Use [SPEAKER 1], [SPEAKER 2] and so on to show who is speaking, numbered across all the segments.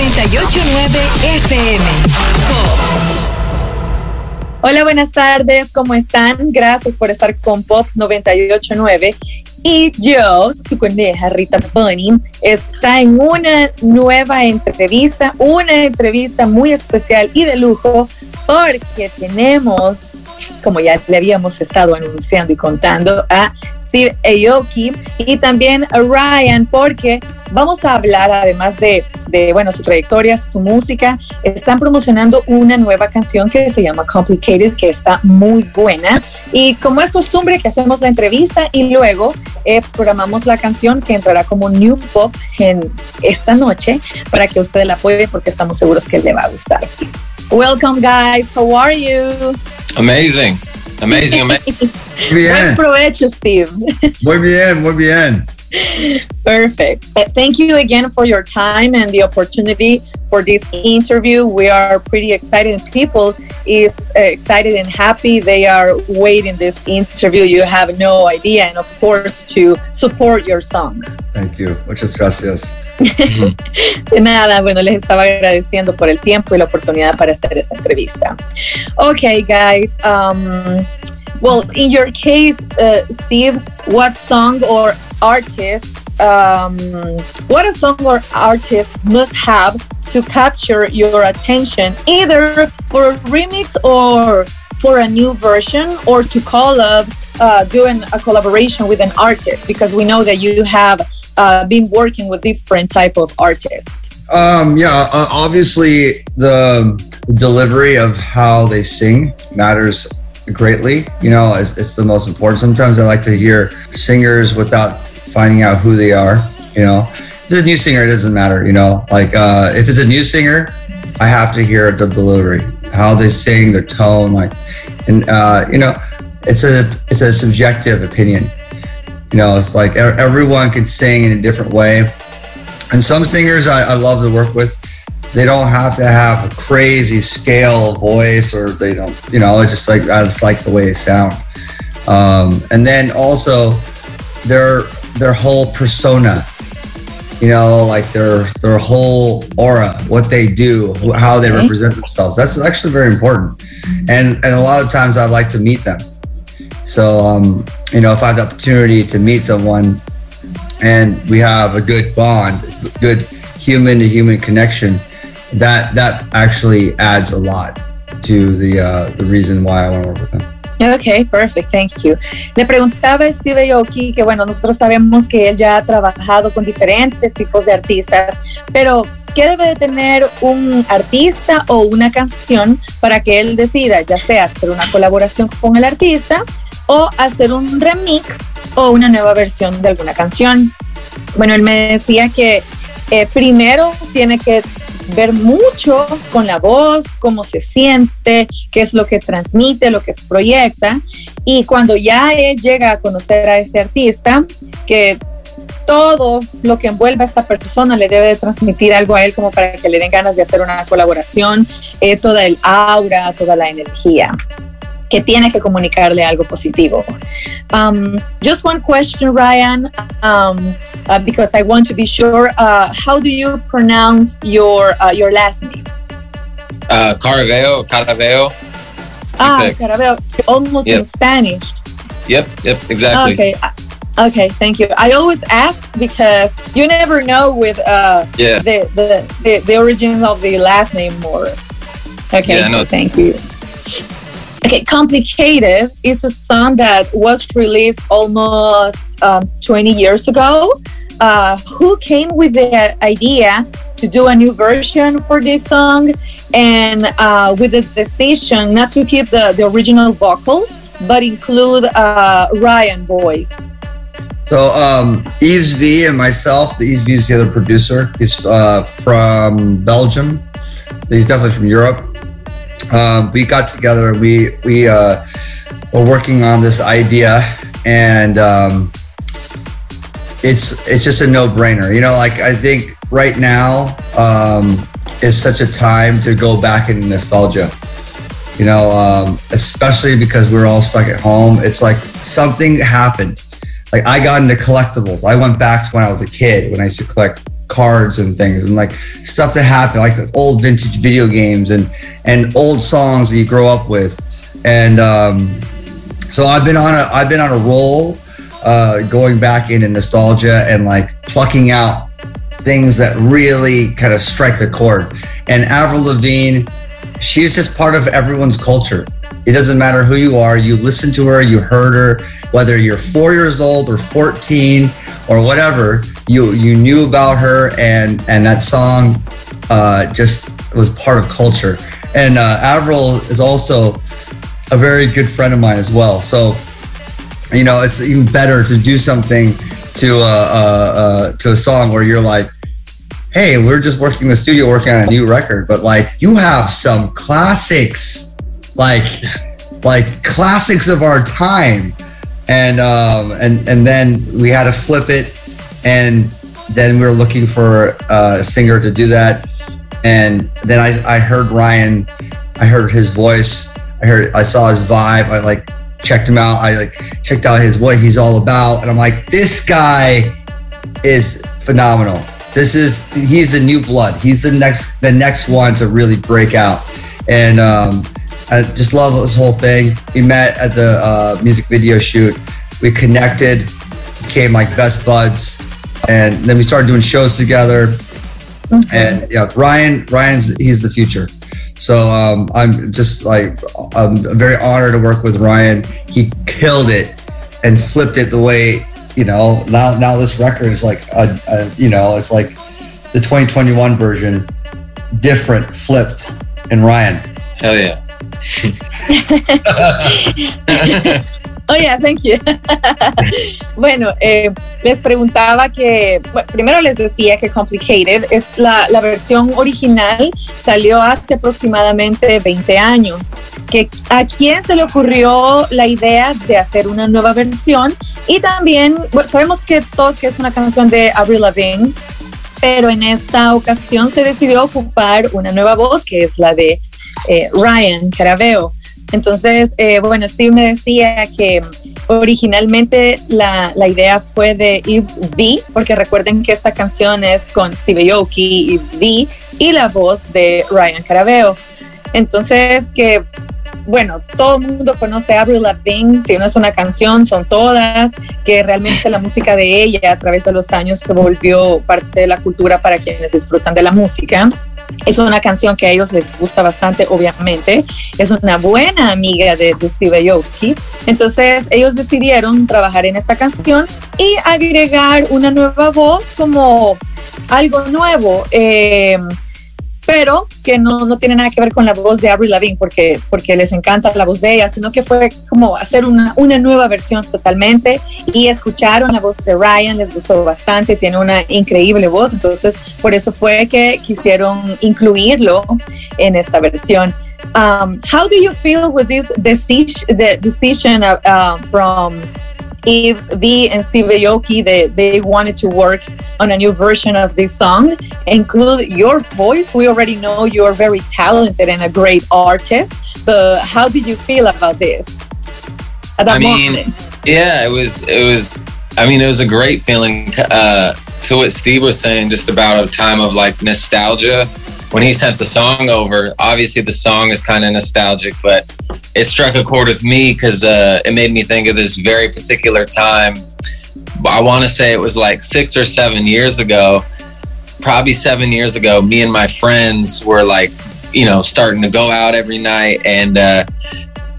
[SPEAKER 1] 989 FM.
[SPEAKER 2] Hola, buenas tardes, ¿cómo están? Gracias por estar con Pop 989. Y yo, su coneja Rita Bunny, está en una nueva entrevista, una entrevista muy especial y de lujo, porque tenemos, como ya le habíamos estado anunciando y contando, a Steve Aoki y también a Ryan, porque vamos a hablar, además de, de, bueno, su trayectoria, su música, están promocionando una nueva canción que se llama Complicated, que está muy buena. Y como es costumbre que hacemos la entrevista y luego eh, programamos la canción que entrará como New Pop en esta noche para que usted la apoye porque estamos seguros que le va a gustar. Welcome guys, how are you?
[SPEAKER 3] Amazing, amazing, amazing.
[SPEAKER 2] bien. Buen provecho, Steve.
[SPEAKER 4] Muy bien, muy bien.
[SPEAKER 2] Perfect. Uh, thank you again for your time and the opportunity for this interview. We are pretty excited. People is uh, excited and happy. They are waiting this interview. You have no idea, and of course to support your song.
[SPEAKER 4] Thank you. Muchas gracias.
[SPEAKER 2] De nada, bueno, les estaba agradeciendo por el tiempo y la oportunidad para hacer esta entrevista. Okay, guys. Um, well, in your case, uh, Steve, what song or artist, um, what a song or artist must have to capture your attention, either for a remix or for a new version, or to call up uh, doing a collaboration with an artist? Because we know that you have uh, been working with different type of artists.
[SPEAKER 4] Um, yeah, uh, obviously the delivery of how they sing matters greatly. You know, it's, it's the most important. Sometimes I like to hear singers without finding out who they are. You know, if it's a new singer, it doesn't matter. You know, like uh, if it's a new singer, I have to hear the delivery, how they sing, their tone, like, and uh, you know, it's a it's a subjective opinion. You know, it's like everyone can sing in a different way, and some singers I, I love to work with. They don't have to have a crazy scale voice, or they don't, you know, it's just like I just like the way they sound. Um, and then also, their their whole persona you know like their their whole aura what they do how they represent themselves that's actually very important and and a lot of times i'd like to meet them so um you know if i have the opportunity to meet someone and we have a good bond good human to human connection that that actually adds a lot to the uh the reason why i want to work with them
[SPEAKER 2] Ok, perfect, thank you. Le preguntaba a Steve Aoki que, bueno, nosotros sabemos que él ya ha trabajado con diferentes tipos de artistas, pero ¿qué debe de tener un artista o una canción para que él decida, ya sea hacer una colaboración con el artista o hacer un remix o una nueva versión de alguna canción? Bueno, él me decía que eh, primero tiene que ver mucho con la voz, cómo se siente, qué es lo que transmite, lo que proyecta. Y cuando ya él llega a conocer a este artista, que todo lo que envuelve a esta persona le debe de transmitir algo a él como para que le den ganas de hacer una colaboración, eh, toda el aura, toda la energía que tiene que comunicarle algo positivo. Um, just one question, Ryan, um, uh, because I want to be sure. Uh, how do you pronounce your uh, your last name?
[SPEAKER 3] Uh, Caraveo, Caraveo.
[SPEAKER 2] Ah, Caraveo, almost yep. in Spanish.
[SPEAKER 3] Yep, yep, exactly.
[SPEAKER 2] Okay. Uh, okay, thank you. I always ask because you never know with uh,
[SPEAKER 3] yeah.
[SPEAKER 2] the, the, the, the origin of the last name more. Okay,
[SPEAKER 3] yeah,
[SPEAKER 2] so thank you. Okay, Complicated is a song that was released almost um, 20 years ago. Uh, who came with the idea to do a new version for this song and uh, with the decision not to keep the, the original vocals but include uh, Ryan voice?
[SPEAKER 4] So um, Yves V and myself, the Yves V is the other producer. He's uh, from Belgium. He's definitely from Europe um, we got together and we we uh, were working on this idea and um, it's it's just a no-brainer. You know like i think right now um, is such a time to go back in nostalgia. You know um, especially because we're all stuck at home it's like something happened. Like i got into collectibles. I went back to when i was a kid when i used to collect cards and things and like stuff that happened, like old vintage video games and and old songs that you grow up with. And um, so I've been on a I've been on a roll, uh, going back into nostalgia and like plucking out things that really kind of strike the chord. And Avril Lavigne, she's just part of everyone's culture. It doesn't matter who you are. You listen to her, you heard her, whether you're four years old or 14 or whatever, you you knew about her, and and that song uh, just was part of culture. And uh, Avril is also a very good friend of mine as well. So you know, it's even better to do something to uh, uh, uh, to a song where you're like, hey, we're just working in the studio working on a new record, but like you have some classics, like like classics of our time, and um, and and then we had to flip it, and then we were looking for a singer to do that, and then I I heard Ryan, I heard his voice, I heard I saw his vibe, I like checked him out, I like checked out his what he's all about, and I'm like this guy is phenomenal. This is he's the new blood. He's the next the next one to really break out, and um, I just love this whole thing. We met at the uh, music video shoot. We connected, became like best buds, and then we started doing shows together. Mm-hmm. And yeah, Ryan Ryan's he's the future. So um, I'm just like I'm very honored to work with Ryan. He killed it and flipped it the way you know now now this record is like a, a, you know it's like the 2021 version different flipped and ryan
[SPEAKER 3] hell yeah
[SPEAKER 2] Oh, yeah, thank you. bueno, eh, les preguntaba que, primero les decía que Complicated es la, la, versión original, salió hace aproximadamente 20 años. Que a quién se le ocurrió la idea de hacer una nueva versión y también sabemos que todos que es una canción de Avril Lavigne, pero en esta ocasión se decidió ocupar una nueva voz que es la de eh, Ryan Caraveo. Entonces, eh, bueno, Steve me decía que originalmente la, idea fue de Yves V, porque recuerden que esta canción es con Steve Aoki, Yves V y la voz de Ryan Caraveo. Entonces, que bueno, todo el mundo conoce Avril Lavigne, si no es una canción, son todas, que realmente la música de ella a través de los años se volvió parte de la cultura para quienes disfrutan de la música. Es una canción que a ellos les gusta bastante, obviamente. Es una buena amiga de, Steve Aoki. Entonces, ellos decidieron trabajar en esta canción y agregar una nueva voz como algo nuevo. Eh, pero que no, no, tiene nada que ver con la voz de Avril Lavigne porque, porque les encanta la voz de ella, sino que fue como hacer una, una nueva versión totalmente y escucharon la voz de Ryan, les gustó bastante, tiene una increíble voz, entonces por eso fue que quisieron incluirlo en esta versión. Um, how do you feel with this decision, the decision of, uh, from Yves V and Steve Aoki that they wanted to work on a new version of this song, include your voice. We already know you're very talented and a great artist, but how did you feel about this?
[SPEAKER 3] I mean, moment? yeah, it was it was. I mean, it was a great feeling. Uh, to what Steve was saying, just about a time of like nostalgia when he sent the song over, obviously the song is kind of nostalgic, but it struck a chord with me because uh, it made me think of this very particular time. I want to say it was like six or seven years ago, probably seven years ago. Me and my friends were like, you know, starting to go out every night, and uh,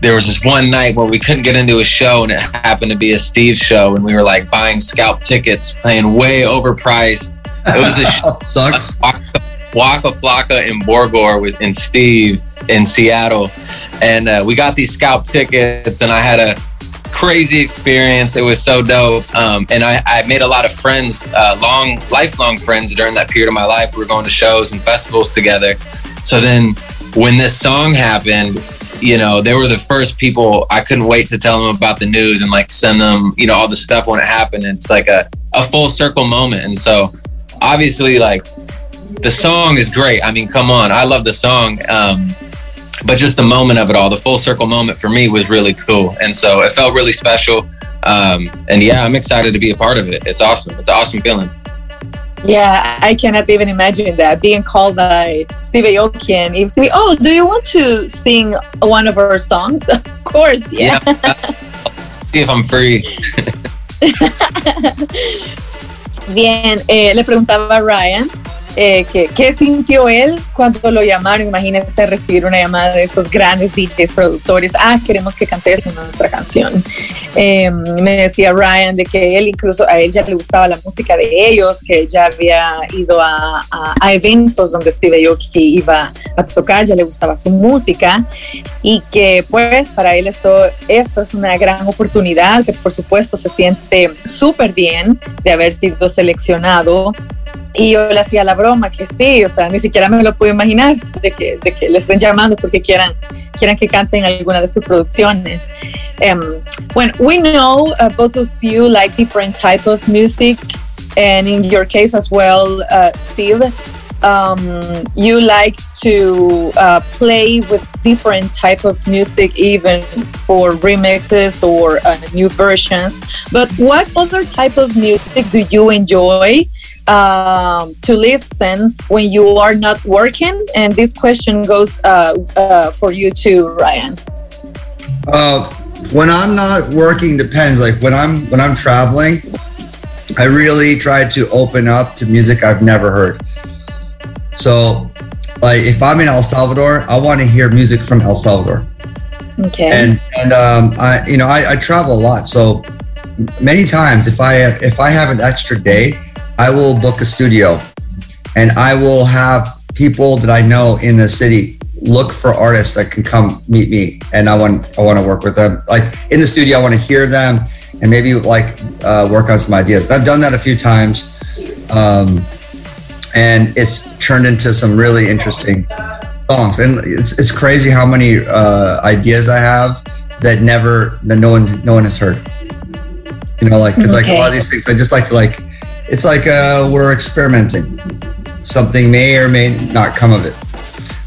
[SPEAKER 3] there was this one night where we couldn't get into a show, and it happened to be a Steve show, and we were like buying scalp tickets, paying way overpriced. It was this
[SPEAKER 4] sucks.
[SPEAKER 3] Waka Flocka and Borgore with and Steve in Seattle, and uh, we got these scalp tickets, and I had a crazy experience. It was so dope, um, and I, I, made a lot of friends, uh, long, lifelong friends during that period of my life. We were going to shows and festivals together. So then, when this song happened, you know, they were the first people. I couldn't wait to tell them about the news and like send them, you know, all the stuff when it happened. And it's like a a full circle moment, and so obviously, like the song is great. I mean, come on, I love the song. Um, but just the moment of it all, the full circle moment for me was really cool. And so it felt really special. Um, and yeah, I'm excited to be a part of it. It's awesome. It's an awesome feeling.
[SPEAKER 2] Yeah, I cannot even imagine that being called by Steve Aoki and Yves V. Oh, do you want to sing one of our songs? Of course, yeah.
[SPEAKER 3] yeah. See if I'm free.
[SPEAKER 2] Bien, eh, le preguntaba a Ryan eh, que, qué sintió él cuando lo llamaron. Imagínense recibir una llamada de estos grandes DJs, productores. Ah, queremos que cantes en nuestra canción. Eh, me decía Ryan de que él incluso a él ya le gustaba la música de ellos, que ya había ido a, a, a eventos donde Steve Aoki iba a tocar, ya le gustaba su música y que pues para él esto, esto es una gran oportunidad, que por supuesto se siente súper bien de haber sido seleccionado y yo le hacía la broma que sí, o sea, ni siquiera me lo pude imaginar de que, de que le estén llamando porque quieran, quieran que canten alguna de sus producciones. Um, when we know uh, both of you like different type of music, and in your case as well, uh, Steve, um, you like to uh, play with different type of music, even for remixes or uh, new versions. But what other type of music do you enjoy? Um, to listen when you are not working? And this question goes uh, uh, for you too, Ryan.
[SPEAKER 4] Uh, when I'm not working, depends. Like when I'm when I'm traveling, I really try to open up to music I've never heard. So, like if I'm in El Salvador, I want to hear music from El Salvador.
[SPEAKER 2] Okay.
[SPEAKER 4] And and um, I you know I, I travel a lot, so many times if I if I have an extra day I will book a studio and I will have people that I know in the city look for artists that can come meet me and I want I want to work with them. Like in the studio, I want to hear them and maybe like uh, work on some ideas. I've done that a few times, um, and it's turned into some really interesting songs. And it's, it's crazy how many uh, ideas I have that never that no one no one has heard. You know, like because okay. like a lot of these things, I just like to like it's like uh, we're experimenting. Something may or may not come of it.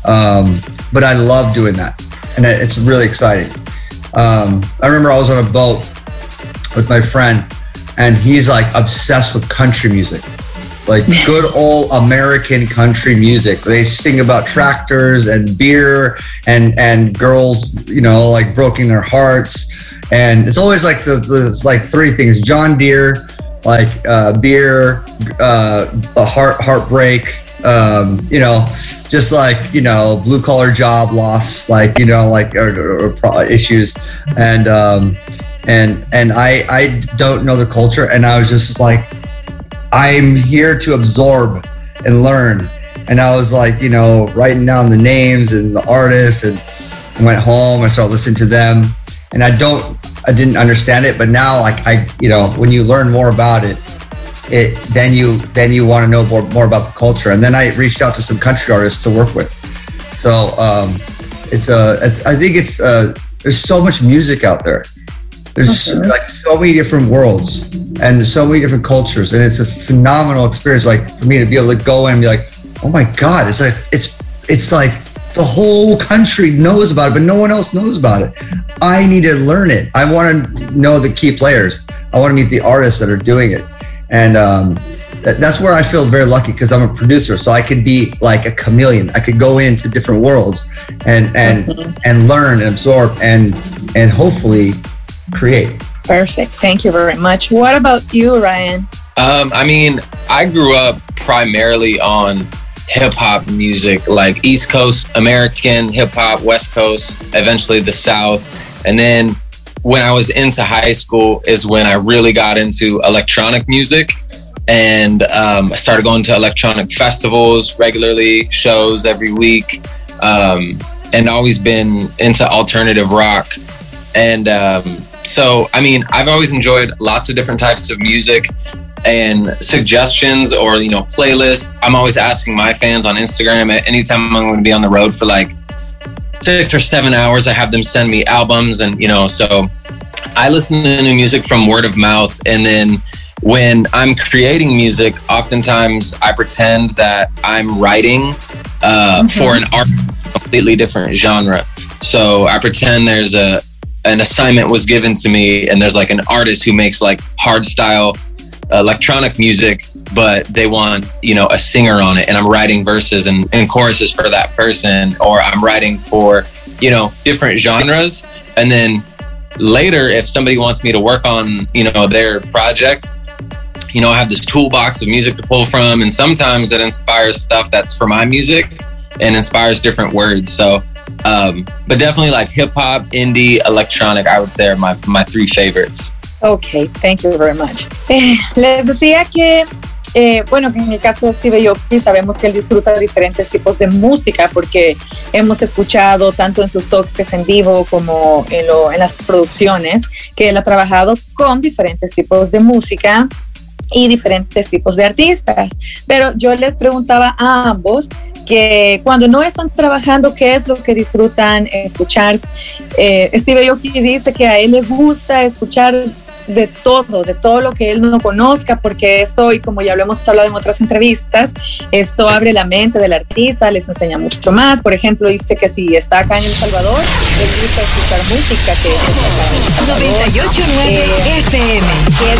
[SPEAKER 4] Um, but I love doing that, and it's really exciting. Um, I remember I was on a boat with my friend, and he's like obsessed with country music, like good old American country music. They sing about tractors and beer and and girls, you know, like broken their hearts. And it's always like the, the like three things: John Deere, like uh, beer, uh, a heart heartbreak, um, you know, just like you know, blue collar job loss, like you know, like or, or, issues, and um, and and I I don't know the culture, and I was just like, I'm here to absorb and learn, and I was like, you know, writing down the names and the artists, and went home and started listening to them, and I don't I didn't understand it, but now like I, you know, when you learn more about it, it then you then you want to know more, more about the culture. And then I reached out to some country artists to work with. So um, it's a, it's, I think it's uh, there's so much music out there. There's okay. like so many different worlds and so many different cultures, and it's a phenomenal experience. Like for me to be able to go in and be like, oh my god, it's like it's it's like the whole country knows about it, but no one else knows about it. I need to learn it. I want to know the key players. I want to meet the artists that are doing it. And um, that, that's where I feel very lucky because I'm a producer. So I could be like a chameleon. I could go into different worlds and and mm-hmm. and learn and absorb and and hopefully create.
[SPEAKER 2] Perfect. Thank you very much. What about you, Ryan?
[SPEAKER 3] Um, I mean, I grew up primarily on hip hop music, like East Coast American hip hop, West Coast, eventually the South. And then when I was into high school is when I really got into electronic music and um, I started going to electronic festivals regularly, shows every week, um, and always been into alternative rock. And um, so, I mean, I've always enjoyed lots of different types of music and suggestions or you know playlists. I'm always asking my fans on instagram. At anytime i'm going to be on the road for like six or seven hours i have them send me albums and you know so i listen to new music from word of mouth. And then when i'm creating music oftentimes i pretend that i'm writing uh, mm-hmm. for an art completely different genre. So i pretend there's a an assignment was given to me and there's like an artist who makes like hard style electronic music but they want you know a singer on it. And i'm writing verses and, and choruses for that person or i'm writing for you know different genres. And then later if somebody wants me to work on you know their project you know i have this toolbox of music to pull from. And sometimes that inspires stuff that's for my music and inspires different words. So um, but definitely like hip hop indie electronic i would say are my, my three favorites
[SPEAKER 2] Ok, thank you very much. Eh, les decía que Eh, bueno, en el caso de Steve Aoki sabemos que él disfruta diferentes tipos de música porque hemos escuchado tanto en sus toques en vivo como en, lo, en las producciones que él ha trabajado con diferentes tipos de música y diferentes tipos de artistas. Pero yo les preguntaba a ambos que cuando no están trabajando, ¿qué es lo que disfrutan escuchar? Eh, Steve Aoki dice que a él le gusta escuchar de todo, de todo lo que él no conozca, porque esto, y como ya lo hemos hablado en otras entrevistas, esto abre la mente del artista, les enseña mucho más. Por ejemplo, dice que si está acá en El Salvador, le gusta escuchar música que
[SPEAKER 1] es 98.9 FM.
[SPEAKER 2] Que él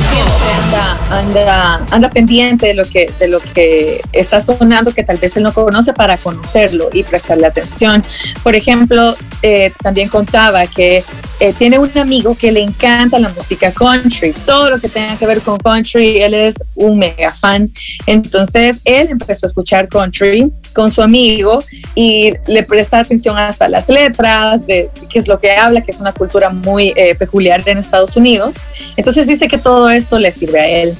[SPEAKER 2] anda, anda, anda pendiente de lo, que, de lo que está sonando, que tal vez él no conoce para conocerlo y prestarle atención. Por ejemplo, eh, también contaba que eh, tiene un amigo que le encanta la música country, todo lo que tenga que ver con country, él es un mega fan. Entonces él empezó a escuchar country con su amigo y le presta atención hasta las letras, de qué es lo que habla, que es una cultura muy eh, peculiar en Estados Unidos. Entonces dice que todo esto le sirve a él.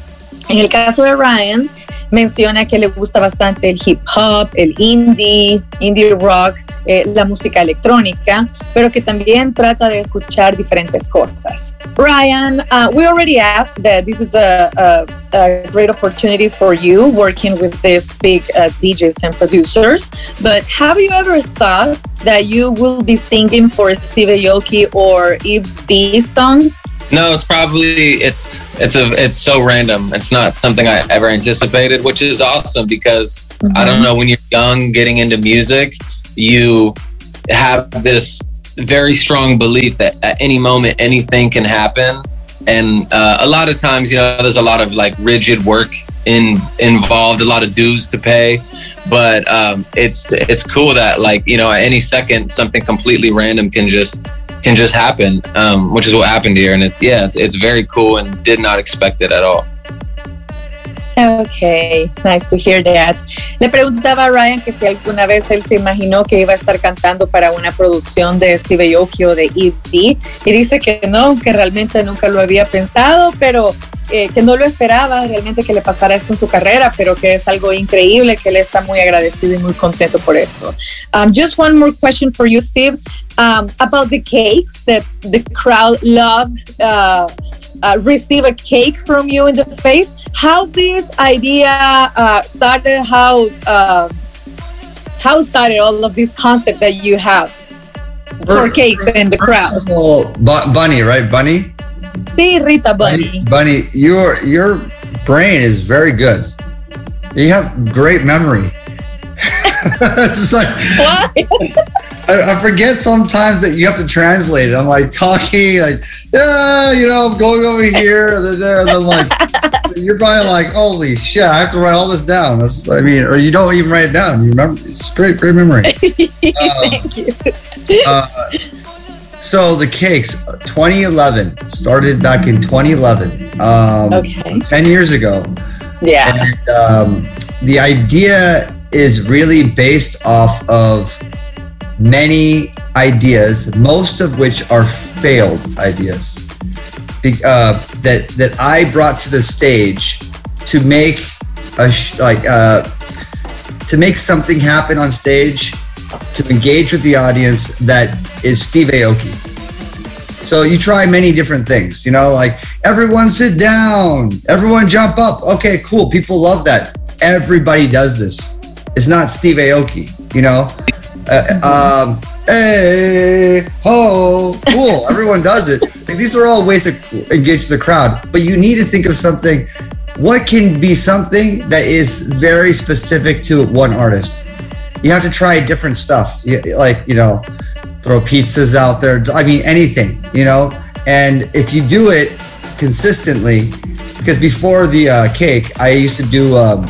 [SPEAKER 2] En el caso de Ryan, menciona que le gusta bastante el hip hop, el indie, indie rock, eh, la música electrónica, pero que también trata de escuchar diferentes cosas. Ryan, uh, we already asked that this is a, a, a, great opportunity for you working with these big uh, DJs and producers, but have you ever thought that you will be singing for Steve Aoki or Yves B song?
[SPEAKER 3] No, it's probably it's it's a it's so random. It's not something I ever anticipated, which is awesome because mm-hmm. I don't know when you're young getting into music, you have this very strong belief that at any moment anything can happen and uh, a lot of times you know there's a lot of like rigid work in involved a lot of dues to pay but um, it's it's cool that like you know at any second something completely random can just can just happen um, which is what happened here. And it, yeah it's, it's very cool and did not expect it at all
[SPEAKER 2] Ok, nice to hear that. Le preguntaba a Ryan que si alguna vez él se imaginó que iba a estar cantando para una producción de Steve Aoki o de Yves y dice que no, que realmente nunca lo había pensado, pero eh, que no lo esperaba realmente que le pasara esto en su carrera, pero que es algo increíble, que él está muy agradecido y muy contento por esto. Um, just one more question for you, Steve, um, about the cakes that the crowd love. Uh, uh, receive a cake from you in the face. How this idea uh, started? How uh, how started all of this concept that you have for cakes in the crowd?
[SPEAKER 4] All, Bunny, right? Bunny.
[SPEAKER 2] Sí, Rita Bunny.
[SPEAKER 4] Bunny, your your brain is very good. You have great memory. It's just like what? I, I, forget sometimes that you have to translate it. I'm like talking, like, yeah, you know, I'm going over here, and then there, and then like, you're probably like, holy shit, I have to write all this down. That's, I mean, or you don't even write it down. You remember? It's great, great memory.
[SPEAKER 2] Uh, Thank you.
[SPEAKER 4] uh, so the cakes, 2011 started back in 2011. Um, okay. 10 years ago.
[SPEAKER 2] Yeah.
[SPEAKER 4] And, um, the idea is really based off of many ideas, most of which are failed ideas uh, that that I brought to the stage to make a sh- like uh, to make something happen on stage to engage with the audience that is Steve Aoki. So you try many different things, you know, like everyone sit down, everyone jump up. Okay, cool. People love that. Everybody does this. It's not Steve Aoki, you know. Uh, um, hey, ho, cool. Everyone does it. Like, these are all ways to engage the crowd, but you need to think of something. What can be something that is very specific to one artist? You have to try different stuff, like you know, throw pizzas out there. I mean, anything, you know. And if you do it consistently, because before the uh, cake, I used to do. Um,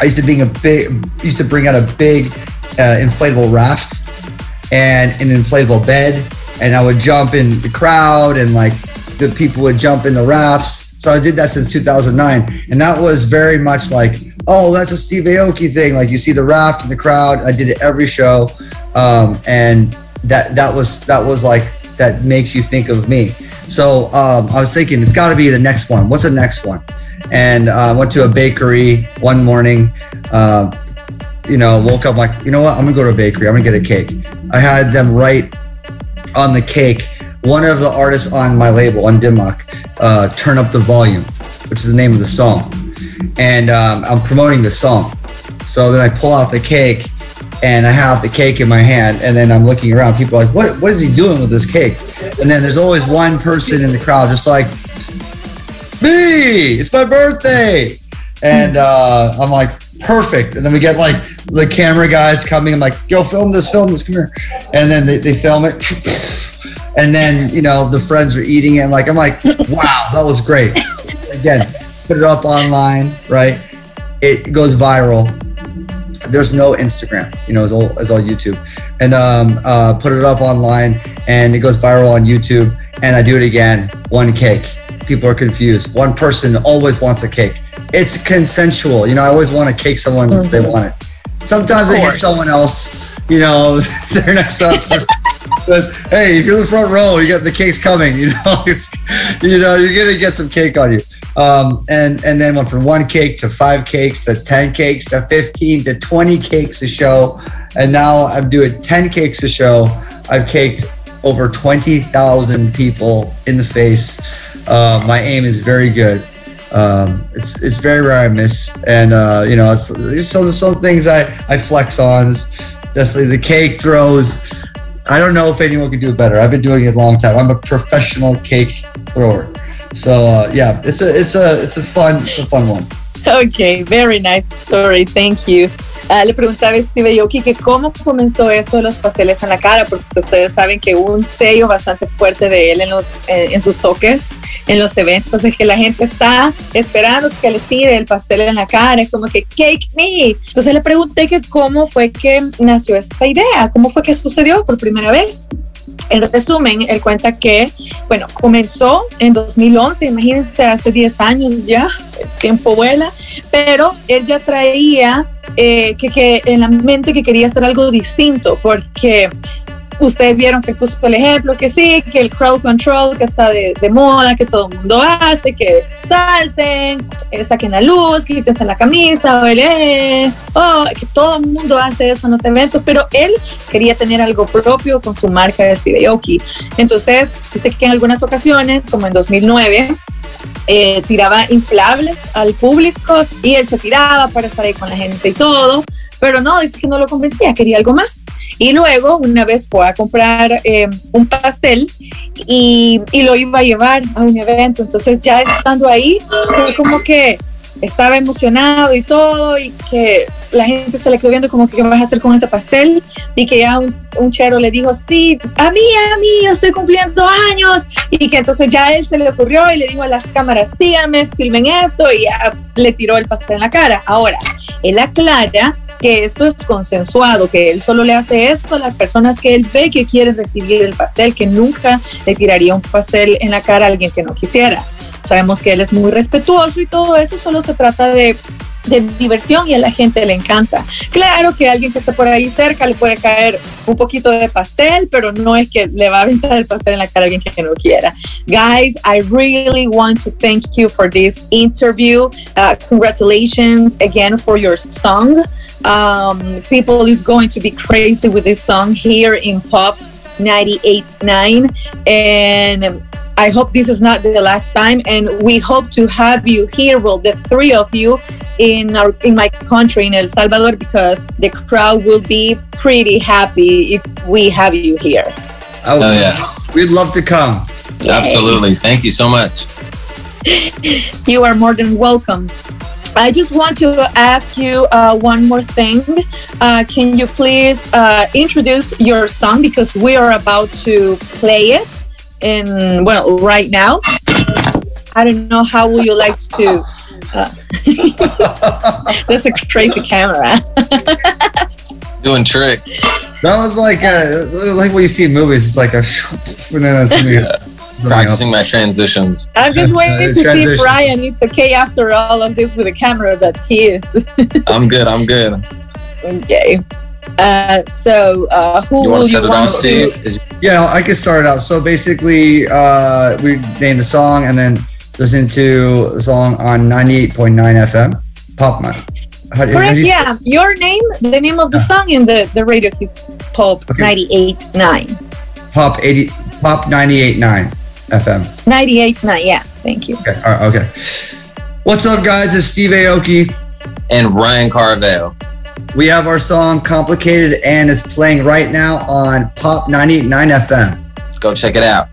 [SPEAKER 4] I used to bring a big, used to bring out a big uh, inflatable raft and an inflatable bed, and I would jump in the crowd, and like the people would jump in the rafts. So I did that since 2009, and that was very much like, oh, that's a Steve Aoki thing. Like you see the raft in the crowd. I did it every show, um, and that that was that was like that makes you think of me. So um, I was thinking it's got to be the next one. What's the next one? And I uh, went to a bakery one morning. Uh, you know, woke up like, you know what? I'm gonna go to a bakery. I'm gonna get a cake. I had them write on the cake. One of the artists on my label on Dim Mak, uh, "Turn Up the Volume," which is the name of the song, and um, I'm promoting the song. So then I pull out the cake, and I have the cake in my hand, and then I'm looking around. People are like, "What? What is he doing with this cake?" And then there's always one person in the crowd, just like, "Me! It's my birthday!" And uh, I'm like, perfect. And then we get like the camera guys coming. I'm like, yo, film this, film this, come here. And then they, they film it. And then, you know, the friends are eating it. And like, I'm like, wow, that was great. Again, put it up online, right? It goes viral. There's no Instagram, you know, it's all, it's all YouTube. And um, uh, put it up online and it goes viral on YouTube. And I do it again, one cake. People are confused. One person always wants a cake it's consensual. You know, I always want to cake someone mm-hmm. they want it. Sometimes I hear someone else, you know, they're next up. but hey, if you're in the front row, you got the cake's coming. You know, it's you know you're gonna get some cake on you. Um, and and then went from one cake to five cakes to ten cakes to fifteen to twenty cakes a show, and now I'm doing ten cakes a show. I've caked over twenty thousand people in the face. Uh, my aim is very good um, it's it's very rare I miss, and uh, you know, it's, some some things I I flex on. Definitely the cake throws. I don't know if anyone could do it better. I've been doing it a long time. I'm a professional cake thrower. So uh, yeah, it's a it's a it's a fun it's a fun one.
[SPEAKER 2] Okay, very nice story. Thank you. Uh, le preguntaba a Steve Yoki que cómo comenzó esto de los pasteles en la cara, porque ustedes saben que hubo un sello bastante fuerte de él en, los, eh, en sus toques, en los eventos, entonces que la gente está esperando que le tire el pastel en la cara, es como que cake me. Entonces le pregunté que cómo fue que nació esta idea, cómo fue que sucedió por primera vez. En resumen, él cuenta que, bueno, comenzó en 2011, imagínense, hace 10 años ya, el tiempo vuela, pero él ya traía eh, que, que en la mente que quería hacer algo distinto, porque ustedes vieron que puso el ejemplo, que sí, que el crowd control que está de, moda, que todo el mundo hace, que salten, eh, saquen la luz, quiten la camisa, baile, oh, que todo el mundo hace eso en los eventos, pero él quería tener algo propio con su marca de Steve Aoki. Entonces, dice que en algunas ocasiones, como en 2009, eh, tiraba inflables al público y él se tiraba para estar ahí con la gente y todo, pero no, dice que no lo convencía, quería algo más. Y luego una vez fue a comprar eh, un pastel y, y, lo iba a llevar a un evento, entonces ya estando ahí, fue como que estaba emocionado y todo, y que la gente se le quedó viendo como que qué vas a hacer con ese pastel, y que ya un, un, chero le dijo, sí, a mí, a mí, yo estoy cumpliendo años, y que entonces ya él se le ocurrió y le dijo a las cámaras, síganme, filmen esto, y ya le tiró el pastel en la cara. Ahora, él aclara que esto es consensuado, que él solo le hace esto a las personas que él ve que quieren recibir el pastel, que nunca le tiraría un pastel en la cara a alguien que no quisiera. Sabemos que él es muy respetuoso y todo eso solo se trata de de diversión y a la gente le encanta. Claro que alguien que esté por ahí cerca le puede caer un poquito de pastel, pero no es que le va a aventar el pastel en la cara alguien que no quiera. Guys, I really want to thank you for this interview. Uh, congratulations again for your song. Um, people is going to be crazy with this song here in Pop 98.9 and I hope this is not the last time, and we hope to have you here, well, the three of you, in our in my country, in El Salvador, because the crowd will be pretty happy if we have you here.
[SPEAKER 4] Oh, oh yeah, we'd love to come.
[SPEAKER 3] Yay. Absolutely, thank you so much.
[SPEAKER 2] you are more than welcome. I just want to ask you uh, one more thing. Uh, can you please uh, introduce your song because we are about to play it in well right now I don't know how would you like to. That's a crazy camera.
[SPEAKER 3] Doing tricks.
[SPEAKER 4] That was like uh like what you see in movies. It's like a and then something, something
[SPEAKER 3] Practicing my transitions.
[SPEAKER 2] I'm just waiting to see
[SPEAKER 4] Transition.
[SPEAKER 2] if Ryan is okay after all of this with the camera, but he is.
[SPEAKER 3] I'm good. I'm good.
[SPEAKER 2] okay. Uh, so, uh, who
[SPEAKER 3] You
[SPEAKER 2] will
[SPEAKER 3] to set
[SPEAKER 2] you
[SPEAKER 3] it on,
[SPEAKER 2] want to?
[SPEAKER 3] Steve? Is-
[SPEAKER 4] Yeah, I can start it out. So basically, uh, we named a song and then listen to the song on 98.9 FM. Pop Man. How
[SPEAKER 2] Correct.
[SPEAKER 4] you-
[SPEAKER 2] Yeah, your name, the name of the ah. song in the the radio is Pop
[SPEAKER 4] Okay.
[SPEAKER 2] 98.9.
[SPEAKER 4] Pop 80, Pop 98.9 FM.
[SPEAKER 2] 98.9. Yeah. Thank you.
[SPEAKER 4] Okay. All right, okay. What's up, guys? It's Steve Aoki.
[SPEAKER 3] and Ryan Caraveo.
[SPEAKER 4] We have our song Complicated and is playing right now on Pop 98.9 FM.
[SPEAKER 3] Go check it out.